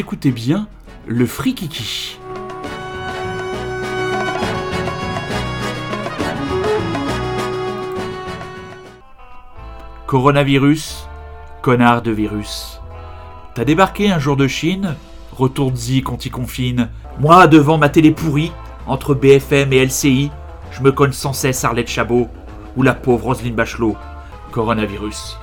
Écoutez bien le Frikiki. Coronavirus, connard de virus. T'as débarqué un jour de Chine Retourne-y qu'on t'y confine. Moi, devant ma télé pourrie, entre BFM et LCI, je me cogne sans cesse Arlette Chabot ou la pauvre Roselyne Bachelot. Coronavirus.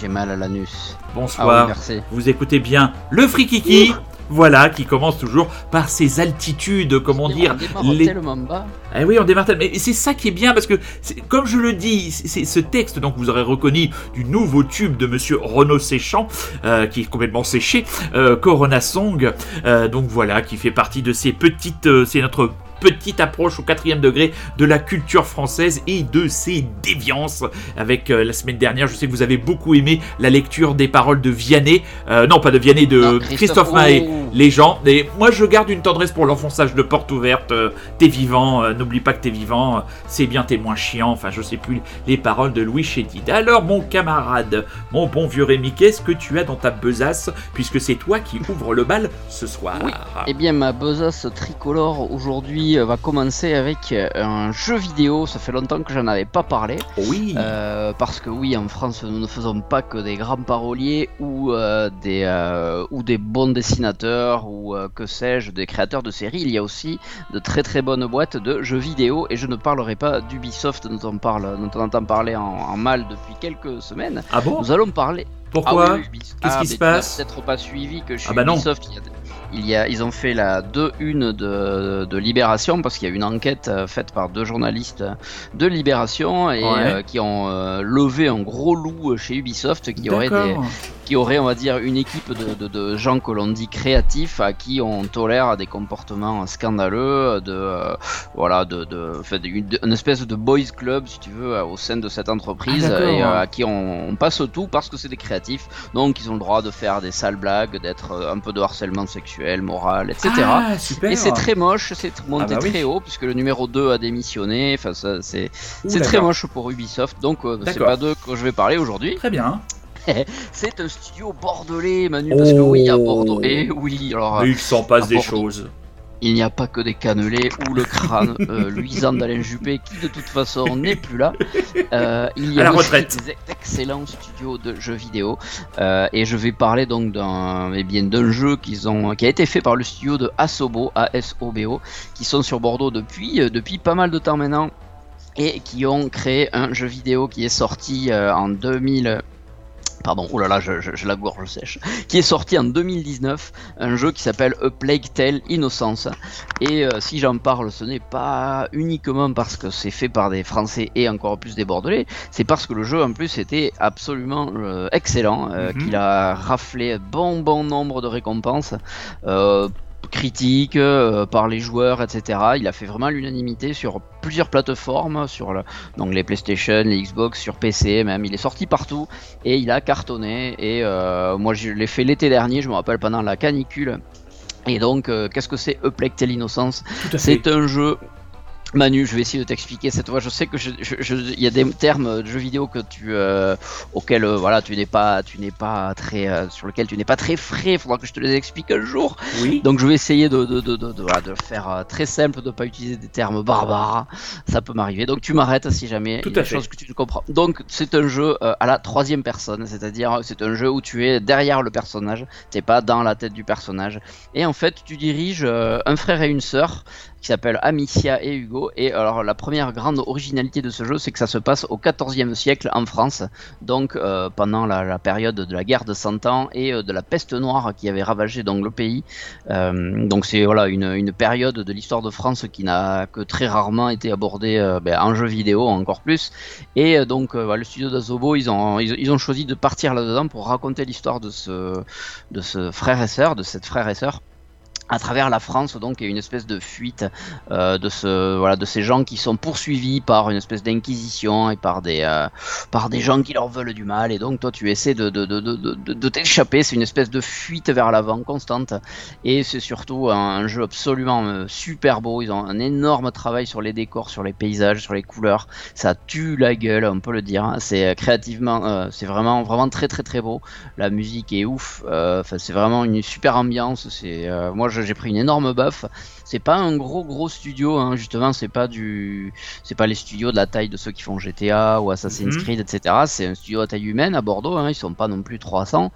J'ai mal à l'anus. Bonsoir. Ah oui, merci. Vous écoutez bien le Frikiki. Voilà, qui commence toujours par ses altitudes, comment dire, On démarre les- tellement bas. eh oui, on démarre tellement- Mais c'est ça qui est bien parce que, comme je le dis, c'est ce texte, donc vous aurez reconnu du nouveau tube de Monsieur Renaud Séchant, euh, qui est complètement séché, euh, Corona Song. euh, donc voilà, qui fait partie de ces petites, c'est notre petite approche au quatrième degré de la culture française et de ses déviances. Avec euh, la semaine dernière, je sais que vous avez beaucoup aimé la lecture des paroles de Vianney, euh, non pas de Vianney, de Non, Christophe, Christophe- Mahé, Oh. les gens. Et moi, je garde une tendresse pour l'enfonçage de porte ouverte. euh, t'es vivant, n'oublie pas que t'es vivant. c'est bien, t'es moins chiant. Enfin, je sais plus les paroles de Louis Chédid. Alors, mon camarade, mon bon vieux Rémi, qu'est-ce que tu as dans ta besace Puisque c'est toi qui ouvre le bal ce soir? Oui. Eh bien, ma besace tricolore aujourd'hui euh, va commencer avec euh, un jeu vidéo. Ça fait longtemps que j'en avais pas parlé. Oui. Euh, parce que oui, en France, nous ne faisons pas que des grands paroliers ou, euh, des, euh, ou des bons dessinateurs ou que sais-je, des créateurs de séries. Il y a aussi de très très bonnes boîtes de jeux vidéo et je ne parlerai pas d'Ubisoft dont on, parle, dont on entend parler en, en mal depuis quelques semaines. ah bon? Nous allons parler Pourquoi? Ah oui, Qu'est-ce ah, qui mais se passe? Peut-être pas suivi que chez Ah bah. Ubisoft, il y a, il y a- ils ont fait la 2-1 de, de Libération parce qu'il y a une enquête euh, faite par deux journalistes de Libération et Ouais. euh, qui ont euh, levé un gros loup chez Ubisoft qui aurait, des. Qui aurait, on va dire, une équipe de, de- de gens que l'on dit créatifs à qui on tolère des comportements scandaleux, de euh, voilà, de, de, une, une espèce de boys club, si tu veux, au sein de cette entreprise Ah, et euh, à qui on, on passe tout parce que c'est des créatifs, donc ils ont le droit de faire des sales blagues, d'être euh, un peu de harcèlement sexuel, moral, etc. Ah, super. Et c'est très moche, c'est monté Ah bah oui. très haut puisque le numéro 2 a démissionné. Enfin, c'est c'est très moche pour Ubisoft. Donc, euh, c'est pas d'eux que je vais parler aujourd'hui. Très bien. C'est un studio bordelais, Manu, parce que oui, à Bordeaux. Et oui, alors Mais il s'en passe à des choses. il n'y a pas que des cannelés ou le crâne euh, luisant d'Alain Juppé qui de toute façon n'est plus là. Euh, il y À a la aussi retraite. des excellents studios de jeux vidéo Euh, et je vais parler donc d'un eh bien d'un jeu qu'ils ont qui a été fait par le studio de Asobo, A-S-O-B-O, qui sont sur Bordeaux depuis euh, depuis pas mal de temps maintenant et qui ont créé un jeu vidéo qui est sorti euh, en 2000 Pardon, oh là là, je, je, je la gorge sèche. Qui est sorti en 2019, un jeu qui s'appelle A Plague Tale Innocence. Et euh, si j'en parle, ce n'est pas uniquement parce que c'est fait par des Français et encore plus des Bordelais, c'est parce que le jeu en plus était absolument euh, excellent, euh, Mhm. qu'il a raflé bon bon nombre de récompenses. Critiques euh, par les joueurs etc il a fait vraiment l'unanimité sur plusieurs plateformes sur le, donc les PlayStation les Xbox sur PC même il est sorti partout et il a cartonné et euh, moi je l'ai fait l'été dernier je me rappelle pendant la canicule et donc euh, qu'est-ce que c'est A Plague Tale Innocence? Tout à fait. c'est un jeu. Manu, je vais essayer de t'expliquer cette fois. Je sais que il y a des termes de jeux vidéo que tu, euh, auxquels euh, voilà, tu n'es pas, tu n'es pas très, euh, sur lesquels tu n'es pas très frais. Il faudra que je te les explique un jour. Oui. Donc je vais essayer de, de, de, de, de- voilà, de faire très simple, de pas utiliser des termes barbares. Ça peut m'arriver. Donc tu m'arrêtes si jamais Tout il y a des choses que tu ne comprends. Donc c'est un jeu à la troisième personne, c'est-à-dire c'est un jeu où tu es derrière le personnage, t'es pas dans la tête du personnage. Et en fait tu diriges un frère et une sœur qui s'appellent Amicia et Hugo. Et alors la première grande originalité de ce jeu, c'est que ça se passe au 14e siècle en France, donc euh, pendant la, période de la guerre de 100 ans et euh, de la peste noire qui avait ravagé donc le pays. Euh, donc c'est voilà une, une période de l'histoire de France qui n'a que très rarement été abordée ben, en jeu vidéo encore plus. Et donc le studio d'Azobo, ils ont, ils, ils ont choisi de partir là-dedans pour raconter l'histoire de ce, de ce frère et sœur, de cette frère et sœur. À travers la France, donc, il y a une espèce de fuite euh, de, ce, voilà, de ces gens qui sont poursuivis par une espèce d'inquisition et par des, euh, par des gens qui leur veulent du mal. Et donc, toi, tu essaies de, de, de, de, de t'échapper. C'est une espèce de fuite vers l'avant constante. Et c'est surtout un, jeu absolument euh, super beau. Ils ont un énorme travail sur les décors, sur les paysages, sur les couleurs. Ça tue la gueule, on peut le dire. C'est créativement, c'est vraiment, vraiment très, très, très beau. La musique est ouf. C'est vraiment une super ambiance. C'est, moi, j'ai pris une énorme baffe. C'est pas un gros gros studio, hein, justement, c'est pas du, c'est pas les studios de la taille de ceux qui font GTA ou Assassin's mhm. Creed, etc. C'est un studio à taille humaine à Bordeaux, hein, ils sont pas non plus 300.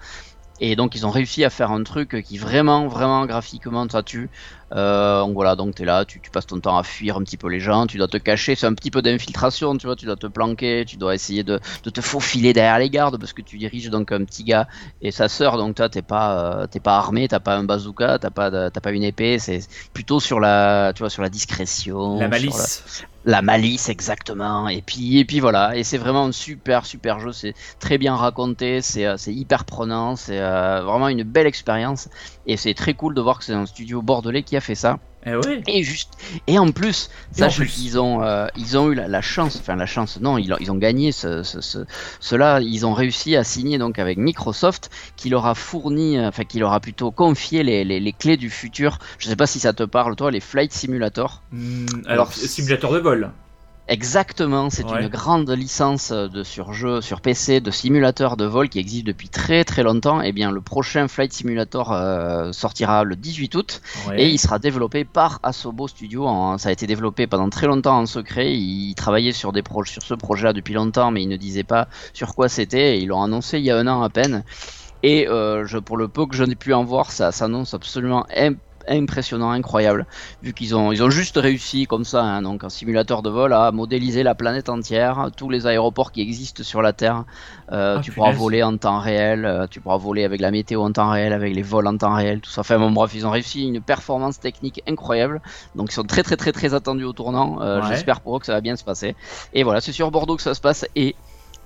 Et donc ils ont réussi à faire un truc qui vraiment, vraiment graphiquement ça tue. Euh, donc voilà, donc tu es là, tu, passes ton temps à fuir un petit peu les gens, tu dois te cacher, c'est un petit peu d'infiltration, tu vois, tu dois te planquer, tu dois essayer de, te faufiler derrière les gardes parce que tu diriges donc un petit gars et sa sœur, donc toi t'es pas, euh, t'es pas armé, t'as pas un bazooka, t'as pas, t'as pas une épée, c'est plutôt sur la, tu vois, sur la discrétion. La malice la malice exactement. Et puis et puis voilà. Et c'est vraiment un super super jeu. C'est très bien raconté. C'est euh, hyper prenant. C'est euh, vraiment une belle expérience. Et c'est très cool de voir que c'est un studio bordelais qui a fait ça eh et juste et en plus sache qu'ils ont euh, ils ont eu la, chance enfin la chance non ils, ils ont gagné ce, ce, cela ils ont réussi à signer donc avec Microsoft qui leur a fourni enfin qui leur a plutôt confié les, les, clés du futur. Je sais pas si ça te parle toi les flight simulator. Hmm, alors simulateur de vol Exactement, c'est une grande licence de sur jeu, sur PC, de simulateur de vol qui existe depuis très très longtemps. Et eh bien, le prochain Flight Simulator euh, sortira le 18 août et il sera développé par Asobo Studio. ça a été développé pendant très longtemps en secret. Ils travaillaient sur des projets, sur ce projet-là depuis longtemps, mais ils ne disaient pas sur quoi c'était. Ils l'ont annoncé il y a un an à peine. Et euh, je, pour le peu que je n'ai pu en voir, ça s'annonce absolument impossible impressionnant, incroyable, vu qu'ils ont, ils ont juste réussi comme ça, hein, donc un simulateur de vol, à modéliser la planète entière, tous les aéroports qui existent sur la Terre. Euh, ah, tu pourras voler en temps réel, euh, tu pourras voler avec la météo en temps réel, avec les vols en temps réel, tout ça. Enfin bon, bref, ils ont réussi une performance technique incroyable, donc ils sont très très très très attendus au tournant. Euh, j'espère pour eux que ça va bien se passer. Et voilà, c'est sur Bordeaux que ça se passe et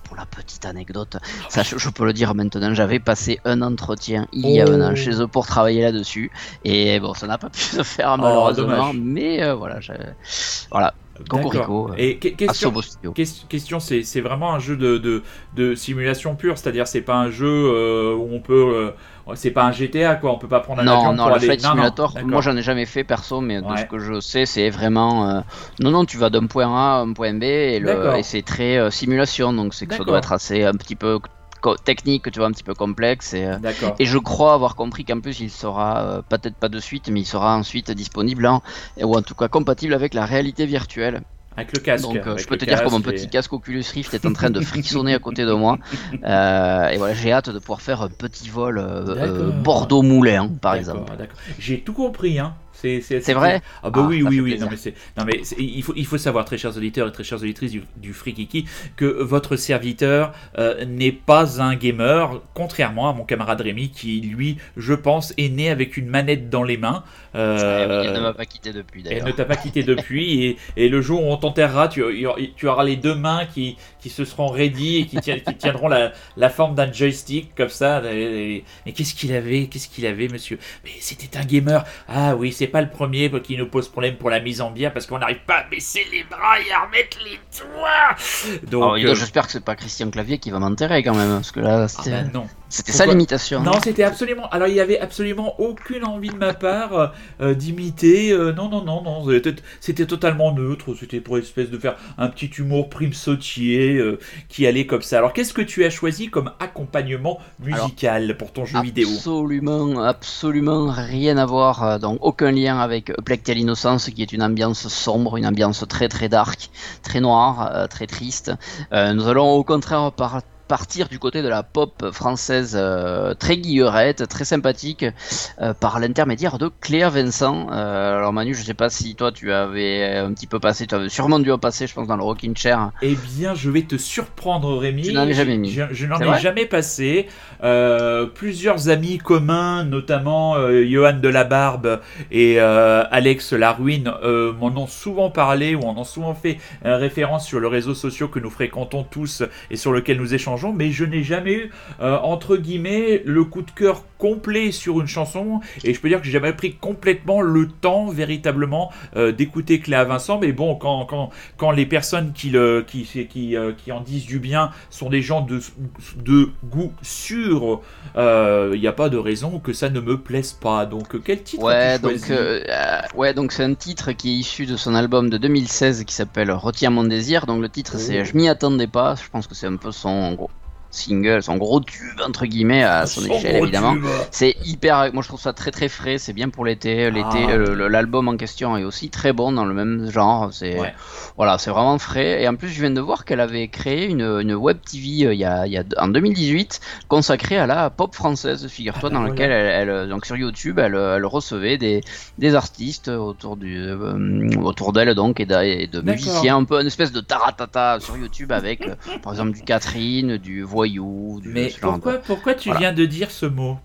pour la petite anecdote, ça, je, peux le dire maintenant, j'avais passé un entretien il y a un an oh. chez eux pour travailler là-dessus. Et bon, ça n'a pas pu se faire oh, malheureusement, mais euh, voilà, voilà. Cocorico. Euh, Et question, question c'est vraiment un jeu de, de, de simulation pure, c'est-à-dire c'est pas un jeu euh, où on peut c'est pas un GTA quoi, on peut pas prendre un avion non, pour le Flight Simulator, moi j'en ai jamais fait perso, mais de ce que je sais, c'est vraiment euh, non non, tu vas d'un point A à un point B et, et c'est très euh, simulation, donc c'est que ça doit être assez un petit peu technique, tu vois, un petit peu complexe. Et, euh, et je crois avoir compris qu'en plus il sera, peut-être pas de suite, mais il sera ensuite disponible, ou en tout cas compatible avec la réalité virtuelle. Avec le casque. Donc, euh, je peux te dire que mon petit casque Oculus Rift est en train de frissonner à côté de moi. Euh, et voilà, j'ai hâte de pouvoir faire un petit vol euh, Bordeaux-Moulin, par exemple. J'ai tout compris, hein. C'est vrai Ah bah oui, oui, oui. Non mais, non, mais il, faut, il faut savoir, très chers auditeurs et très chères auditrices du, du Frikiki, que votre serviteur euh, n'est pas un gamer, contrairement à mon camarade Rémi, qui lui, je pense, est né avec une manette dans les mains. Euh, elle ne m'a pas quitté depuis d'ailleurs. Elle ne t'a pas quitté depuis, et, et, le jour où on t'enterrera, tu, tu, auras les deux mains qui, qui se seront ready et qui, qui tiendront la, la forme d'un joystick comme ça. Mais qu'est-ce qu'il avait Qu'est-ce qu'il avait, monsieur? Mais c'était un gamer. Ah oui, c'est pas le premier qui nous pose problème pour la mise en bière parce qu'on n'arrive pas à baisser les bras et à remettre les doigts. Donc, euh, j'espère que c'est pas Christian Clavier qui va m'enterrer quand même, parce que là, c'était. Ah bah non. C'était sa limitation. Non, c'était absolument. Alors, il y avait absolument aucune envie de ma part euh, euh, d'imiter. Euh, non, non, non, non. C'était totalement neutre. C'était pour espèce de faire un petit humour prime sautier qui allait comme ça. Alors, qu'est-ce que tu as choisi comme accompagnement musical pour ton jeu vidéo? Absolument, absolument rien à voir. donc, aucun lien avec Plectel Innocence, qui est une ambiance sombre, une ambiance très très dark, très noire, très triste. nous allons au contraire par partir du côté de la pop française euh, très guillerette, très sympathique, euh, par l'intermédiaire de Claire Vincent. Euh, alors Manu, je sais pas si toi tu avais un petit peu passé, tu avais sûrement dû en passer, je pense, dans le Rocking Chair. Eh bien, je vais te surprendre, Rémi. Tu n'en ai jamais mis. Je, n'en ai jamais passé. plusieurs amis communs, notamment Johan de la Barbe et Alex Laruine, m'en ont souvent parlé ou en ont souvent fait référence sur le réseau social que nous fréquentons tous et sur lequel nous échangeons Jean-Jean, mais je n'ai jamais eu, euh, entre guillemets, le coup de cœur complet sur une chanson. Et je peux dire que j'ai jamais pris complètement le temps, véritablement, euh, d'écouter Cléa Vincent. Mais bon, quand, quand, quand les personnes qui, le, qui, qui, euh, qui en disent du bien sont des gens de, de goût sûr, il n'y a pas de raison que ça ne me plaise pas. Donc, quel titre Ouais, donc, ouais, donc c'est un titre qui est issu de son album de 2016 qui s'appelle Retiens mon désir. Donc, le titre, c'est oh. Je m'y attendais pas. Je pense que c'est un peu son gros single, son gros tube entre guillemets à son, échelle évidemment. C'est hyper, moi je trouve ça très très frais, c'est bien pour l'été. L'été, ah. l'album en question est aussi très bon dans le même genre. C'est voilà, c'est vraiment frais. Et en plus, je viens de voir qu'elle avait créé une, une web TV euh, il, y a, il y a, en 2018 consacrée à la pop française, figure-toi, ah, dans laquelle elle, elle, donc sur YouTube, elle, elle recevait des, des artistes autour du euh, autour d'elle donc et de, de musiciens, un peu une espèce de taratata sur YouTube avec euh, par exemple du Catherine, du Mais pourquoi, pourquoi tu viens de dire ce mot?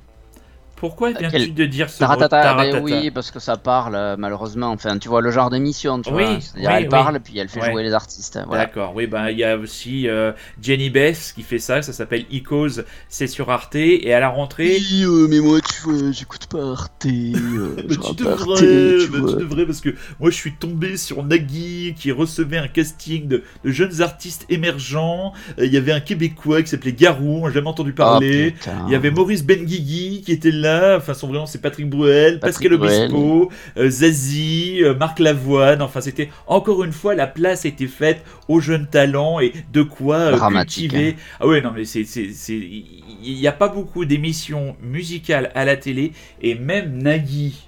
Pourquoi viens-tu de dire ce taratata, ben Oui, parce que ça parle, euh, malheureusement. Enfin, tu vois le genre d'émission, tu vois. C'est-à-dire, elle parle, puis elle fait jouer les artistes. D'accord, oui, ben il y a aussi euh, Jenny Bess qui fait ça, ça s'appelle Icos, c'est sur Arte, et à la rentrée. Oui, euh, mais moi, tu vois, j'écoute pas Arte. mais tu devrais, tu, devrais, parce que moi, je suis tombé sur Nagui qui recevait un casting de, jeunes artistes émergents. Il y avait un Québécois qui s'appelait Garou, on n'a jamais entendu parler. Oh, il y avait Maurice Benguigui qui était là Enfin, son vrai c'est Patrick Bruel, Pascal Obispo, euh, Zazie, euh, Marc Lavoine. Enfin, c'était encore une fois la place était faite aux jeunes talents et de quoi euh, cultiver. Hein. Ah ouais, non, mais c'est, il n'y a pas beaucoup d'émissions musicales à la télé et même Nagui,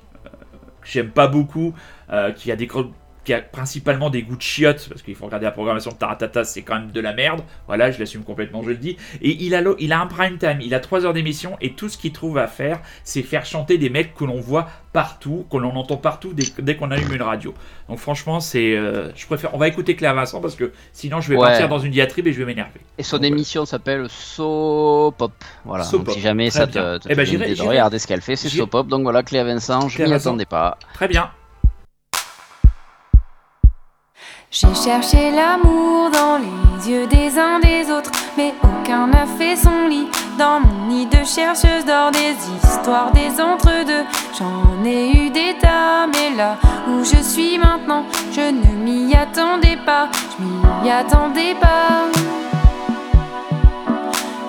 que j'aime pas beaucoup, qui a des qui a principalement des goûts de chiottes, parce qu'il faut regarder la programmation de Taratata, c'est quand même de la merde. Voilà, je l'assume complètement, je le dis. Et il a, il a un prime time, il a 3 heures d'émission, et tout ce qu'il trouve à faire, c'est faire chanter des mecs que l'on voit partout, que l'on entend partout dès, qu'on allume une radio. Donc franchement, c'est, euh, je préfère. On va écouter Claire Vincent parce que sinon, je vais partir dans une diatribe et je vais m'énerver. Et son émission s'appelle So Pop. Voilà. donc, si jamais ça te, te, eh ben, de regarder ce qu'elle fait, c'est So Pop. Donc voilà, Claire Vincent, je n'y attendais pas. Très bien. J'ai cherché l'amour dans les yeux des uns des autres, mais aucun n'a fait son lit. Dans mon nid de chercheuse d'or, des histoires des entre-deux. J'en ai eu des tas, mais là où je suis maintenant, je ne m'y attendais pas. Je m'y attendais pas.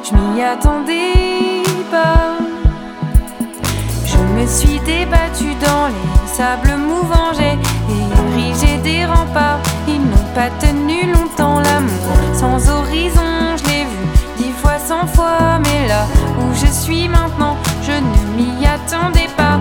Je m'y attendais pas. Je me suis débattue dans les sables mouvants, j'ai érigé des remparts pas tenu longtemps l'amour sans horizon. Je l'ai vu dix fois, cent fois, mais là où je suis maintenant, je ne m'y attendais pas.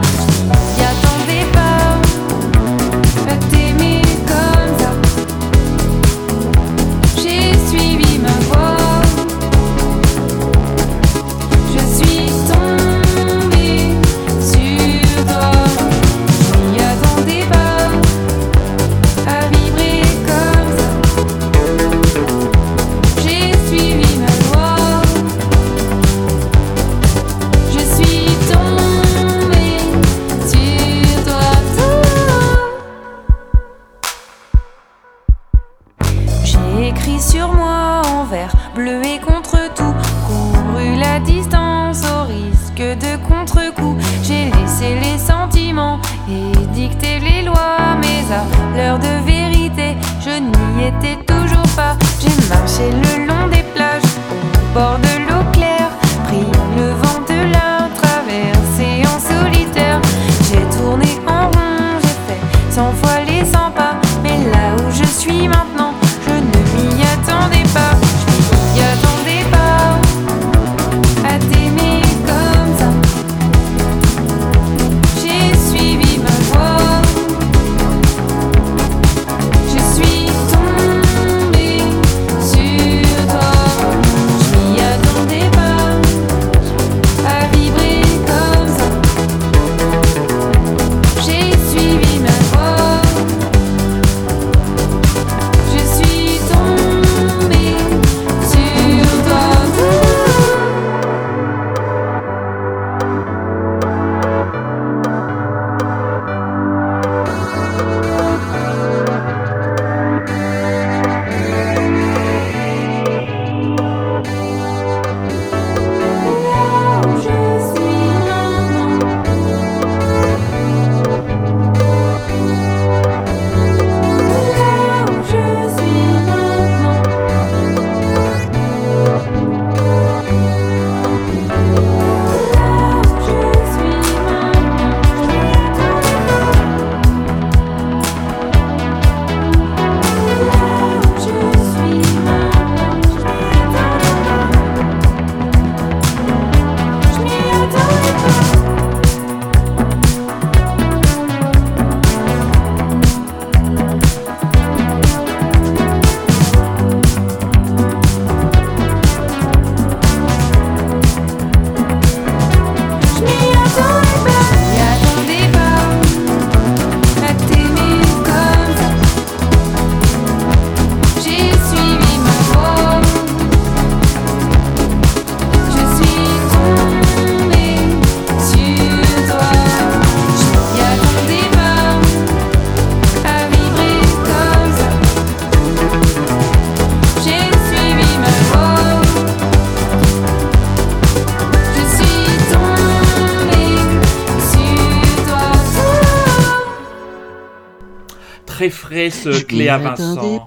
Vincent.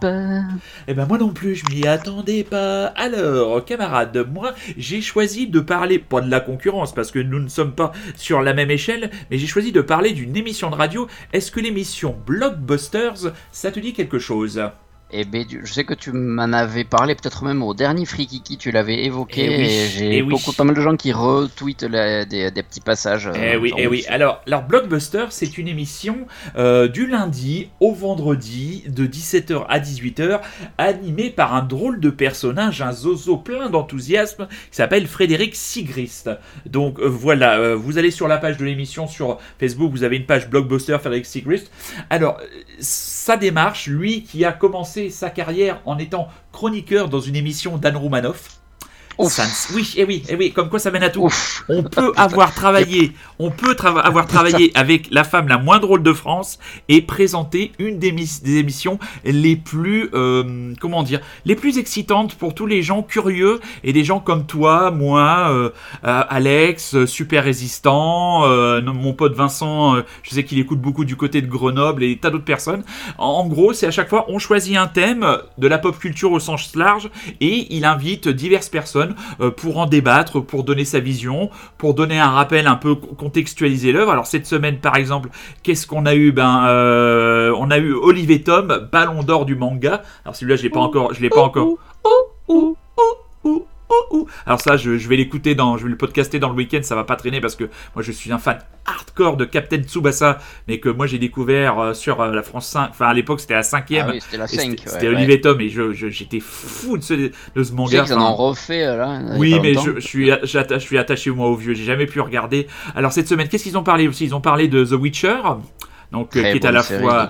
Eh ben moi non plus, je m'y attendais pas. Alors, camarades, moi j'ai choisi de parler, pas de la concurrence, parce que nous ne sommes pas sur la même échelle, mais j'ai choisi de parler d'une émission de radio. Est-ce que l'émission Blockbusters, ça te dit quelque chose? Et ben, je sais que tu m'en avais parlé, peut-être même au dernier Frikiki, tu l'avais évoqué. Eh oui, et j'ai eh oui. beaucoup, pas mal de gens qui retweetent la- des, des petits passages. Eh euh, oui, eh oui. Alors, alors Blockbuster, c'est une émission euh, du lundi au vendredi de 17h à 18h, animée par un drôle de personnage, un zozo plein d'enthousiasme, qui s'appelle Frédéric Sigrist. Donc euh, voilà, euh, vous allez sur la page de l'émission sur Facebook, vous avez une page Blockbuster Frédéric Sigrist. Alors, sa démarche, lui qui a commencé sa carrière en étant chroniqueur dans une émission d'Anne Roumanoff. Ouf. Eh oui, eh oui, comme quoi ça mène à tout Ouf. on peut avoir travaillé, on peut trava- avoir travaillé avec la femme la moins drôle de France et présenter une des, mis- des émissions les plus, euh, comment dire, les plus excitantes pour tous les gens curieux et des gens comme toi, moi, euh, euh, Alex, super résistant, euh, mon pote Vincent, je sais qu'il écoute beaucoup du côté de Grenoble et tas d'autres personnes. En, en gros, c'est à chaque fois on choisit un thème de la pop culture au sens large et il invite diverses personnes euh, pour en débattre, pour donner sa vision, pour donner un rappel un peu co- contextualiser l'œuvre. Alors cette semaine par exemple, qu'est-ce qu'on a eu? Ben euh, on a eu Olivier Tom, Ballon d'or du manga. Alors celui-là je l'ai pas encore, je l'ai pas encore. Ouh, ouh, ouh, ouh, ouh, ouh. Alors ça je, je vais l'écouter dans, je vais le podcaster dans le week-end, ça va pas traîner parce que moi je suis un fan hardcore de Captain Tsubasa, mais que moi j'ai découvert euh, sur euh, la France 5. Enfin à l'époque c'était la cinquième. Ah oui, c'était la Et 5. C'était c'était Olivier Tom et je- j'étais fou de ce, de ce Tu sais manga. en ont refait euh, là. oui, mais longtemps. je, je suis, je suis attaché moi au vieux. J'ai jamais pu regarder. Alors cette semaine, qu'est-ce qu'ils ont parlé aussi? Ils ont parlé de The Witcher, donc qui est à la fois,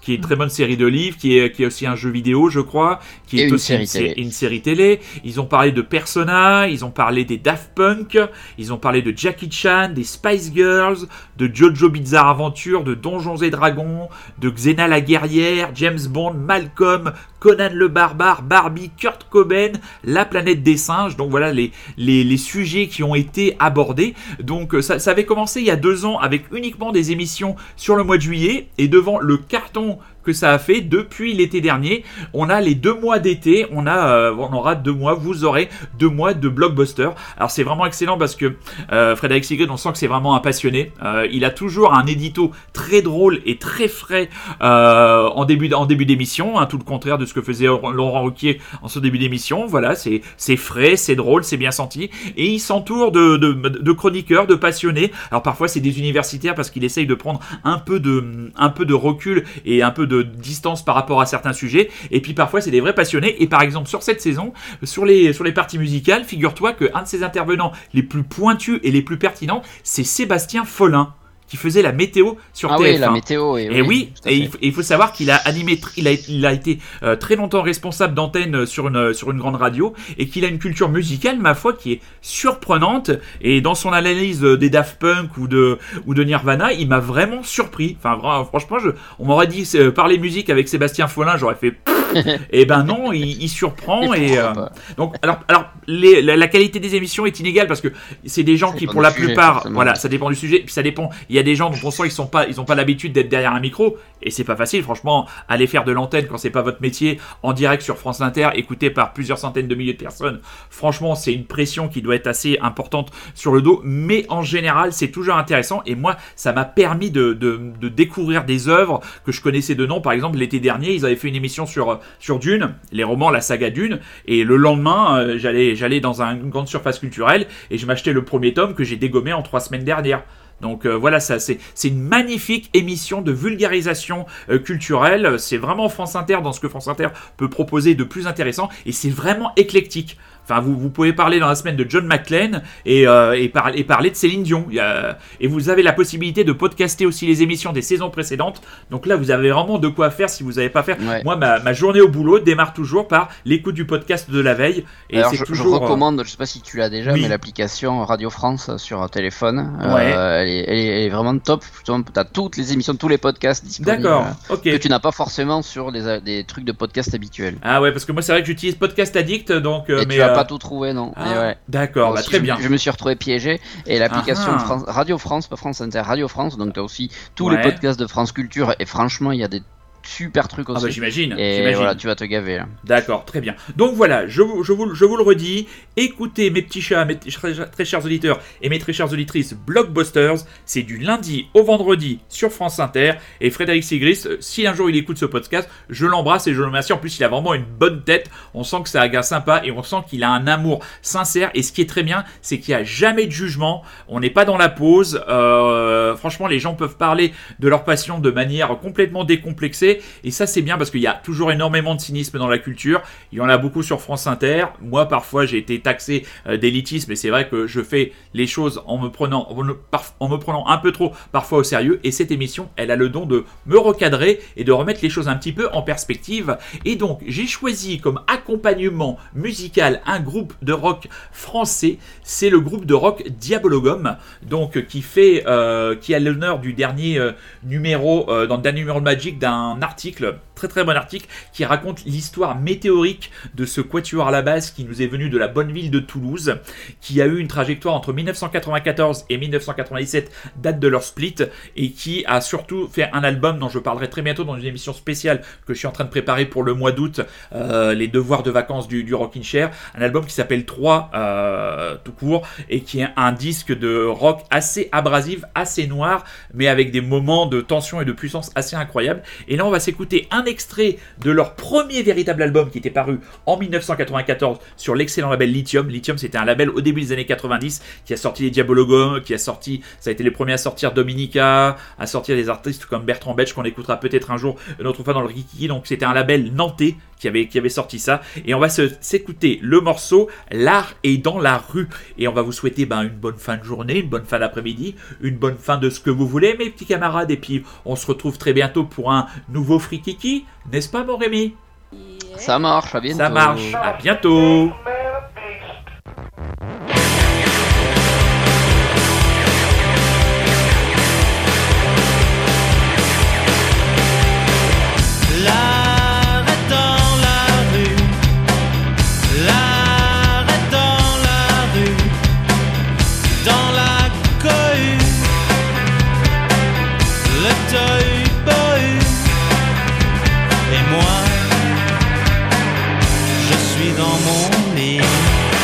qui est une très bonne série de livres, qui est, qui est aussi un jeu vidéo, je crois, qui Et est une aussi série une, sé- télé. une série télé. Ils ont parlé de Persona, ils ont parlé des Daft Punk, ils ont parlé de Jackie Chan, des Spice Girls, de Jojo Bizarre Adventure, de Donjons et Dragons, de Xena la guerrière, James Bond, Malcolm, Conan le barbare, Barbie, Kurt Cobain, la planète des singes. Donc voilà les, les, les sujets qui ont été abordés. Donc ça, ça avait commencé il y a deux ans avec uniquement des émissions sur le mois de juillet et devant le carton que ça a fait depuis l'été dernier. On a les deux mois d'été, on euh, on aura deux mois, vous aurez deux mois de blockbuster. Alors c'est vraiment excellent parce que euh, Frédéric Sigrid, on sent que c'est vraiment un passionné. Euh, il a toujours un édito très drôle et très frais en début, début d'émission, hein, tout le contraire de ce que faisait Laurent Ruquier en ce début d'émission. Voilà, c'est c'est frais, c'est drôle, c'est bien senti. Et il s'entoure de, de, de chroniqueurs, de passionnés. Alors parfois c'est des universitaires parce qu'il essaye de prendre un peu de, un peu de recul et un peu de distance par rapport à certains sujets. Et puis parfois c'est des vrais passionnés. Et par exemple sur cette saison, sur les, sur les parties musicales, figure-toi qu'un de ses intervenants les plus pointus et les plus pertinents, c'est Sébastien Follin qui faisait la météo sur Ah TF1. oui, la météo. Et, Et oui, et il, faut- il faut savoir qu'il a animé, il a, il a été euh, très longtemps responsable d'antenne sur une, sur une grande radio et qu'il a une culture musicale, ma foi, qui est surprenante. Et dans son analyse euh, des Daft Punk ou de, ou de Nirvana, il m'a vraiment surpris. Enfin, franchement, je, on m'aurait dit euh, parler musique avec Sébastien Follin, j'aurais fait. Et ben non, il, il surprend Et euh, donc alors alors les- la, la qualité des émissions est inégale parce que c'est des gens qui pour la sujet, plupart forcément. voilà ça dépend du sujet puis ça dépend il y a des gens dont on sent ils sont pas ils ont pas l'habitude d'être derrière un micro et c'est pas facile franchement aller faire de l'antenne quand c'est pas votre métier en direct sur France Inter écouté par plusieurs centaines de milliers de personnes franchement c'est une pression qui doit être assez importante sur le dos mais en général c'est toujours intéressant et moi ça m'a permis de, de, de découvrir des œuvres que je connaissais de nom par exemple l'été dernier ils avaient fait une émission sur sur Dune les romans la saga Dune et le lendemain euh, j'allais j'allais dans un- une grande surface culturelle et je m'achetais le premier tome que j'ai dégommé en trois semaines dernière donc euh, voilà, ça c'est c'est une magnifique émission de vulgarisation euh, culturelle. C'est vraiment France Inter dans ce que France Inter peut proposer de plus intéressant et c'est vraiment éclectique. Enfin, vous, vous pouvez parler dans la semaine de John McClane et, euh, et, par- et parler de Céline Dion. Et vous avez la possibilité de podcaster aussi les émissions des saisons précédentes. Donc là, vous avez vraiment de quoi faire si vous n'avez pas faire. Ouais. Moi, ma, ma journée au boulot démarre toujours par l'écoute du podcast de la veille. Et Alors, je, je toujours. euh, recommande, je sais pas si tu l'as déjà, oui. mais l'application Radio France sur téléphone, Ouais. euh, elle, est, elle est- vraiment top. Tu as toutes les émissions, tous les podcasts disponibles. D'accord, ok. Que tu n'as pas forcément sur des, des trucs de podcast habituels. Ah ouais, parce que moi, c'est vrai que j'utilise Podcast Addict, donc. mais, pas tout trouver, non. ah, ouais. D'accord, bah, très je- bien. Je me suis retrouvé piégé et l'application Ah ah. France- Radio France, pas France Inter, Radio France, donc tu as aussi tous Ouais. les podcasts de France Culture et franchement, il y a des super truc Ah aussi. bah j'imagine. et voilà, tu vas te gaver. D'accord, très bien. Donc voilà, je, vous- je, vous, je vous le redis, écoutez mes petits chats, mes très, très chers auditeurs et mes très chères auditrices, Blockbusters, c'est du lundi au vendredi sur France Inter. Et Frédéric Sigris, euh, si un jour il écoute ce podcast, je l'embrasse et je le remercie. En plus, il a vraiment une bonne tête. On sent que c'est un gars sympa et on sent qu'il a un amour sincère. Et ce qui est très bien, c'est qu'il n'y a jamais de jugement. On n'est pas dans la pause. Euh, franchement, les gens peuvent parler de leur passion de manière complètement décomplexée. Et ça, c'est bien parce qu'il y a toujours énormément de cynisme dans la culture. Il y en a beaucoup sur France Inter. Moi, parfois, j'ai été taxé euh, d'élitisme et c'est vrai que je fais les choses en me prenant, en me, prenant un peu trop parfois au sérieux. Et cette émission, elle a le don de me recadrer et de remettre les choses un petit peu en perspective. Et donc, j'ai choisi comme accompagnement musical un groupe de rock français. C'est le groupe de rock Diabologum, donc qui fait, euh, qui a l'honneur du dernier euh, numéro, dans le dernier numéro Magic, d'un article, très très bon article, qui raconte l'histoire météorique de ce quatuor à la base qui nous est venu de la bonne ville de Toulouse, qui a eu une trajectoire entre 1994 et 1997, date de leur split, et qui a surtout fait un album dont je parlerai très bientôt dans une émission spéciale que je suis en train de préparer pour le mois d'août, euh, les devoirs de vacances du, du Rockin' Chair, un album qui s'appelle 3 euh, tout court, et qui est un disque de rock assez abrasif, assez noir, mais avec des moments de tension et de puissance assez incroyables. Et là, on va s'écouter un extrait de leur premier véritable album qui était paru en 1994 sur l'excellent label Lithium. Lithium, c'était un label au début des années 90 qui a sorti les Diabologos, qui a sorti, ça a été les premiers à sortir Dominica, à sortir des artistes comme Bertrand Betch qu'on écoutera peut-être un jour une autre fois dans le Rikiki. Donc c'était un label nantais qui avait, qui avait sorti ça. Et on va se- s'écouter le morceau L'art est dans la rue. Et on va vous souhaiter ben, une bonne fin de journée, une bonne fin d'après-midi, une bonne fin de ce que vous voulez, mes petits camarades. Et puis on se retrouve très bientôt pour un nouveau Frikiki, n'est-ce pas, mon Rémi? Ça marche, à bientôt. Ça marche. À bientôt. Suis dans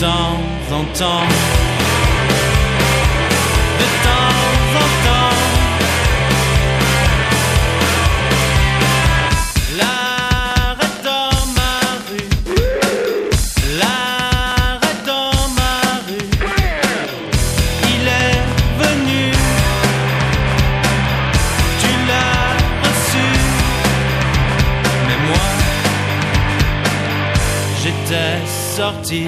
temps en temps, de temps en temps. L'art est dans ma rue, l'art est dans ma rue, il est venu, tu l'as reçu, mais moi j'étais sorti.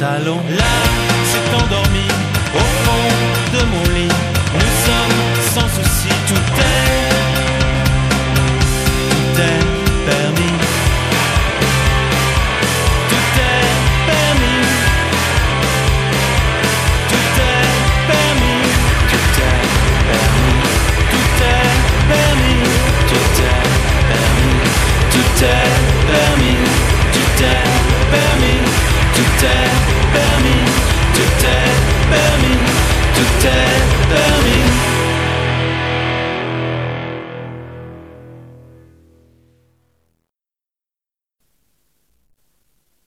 Pantalon là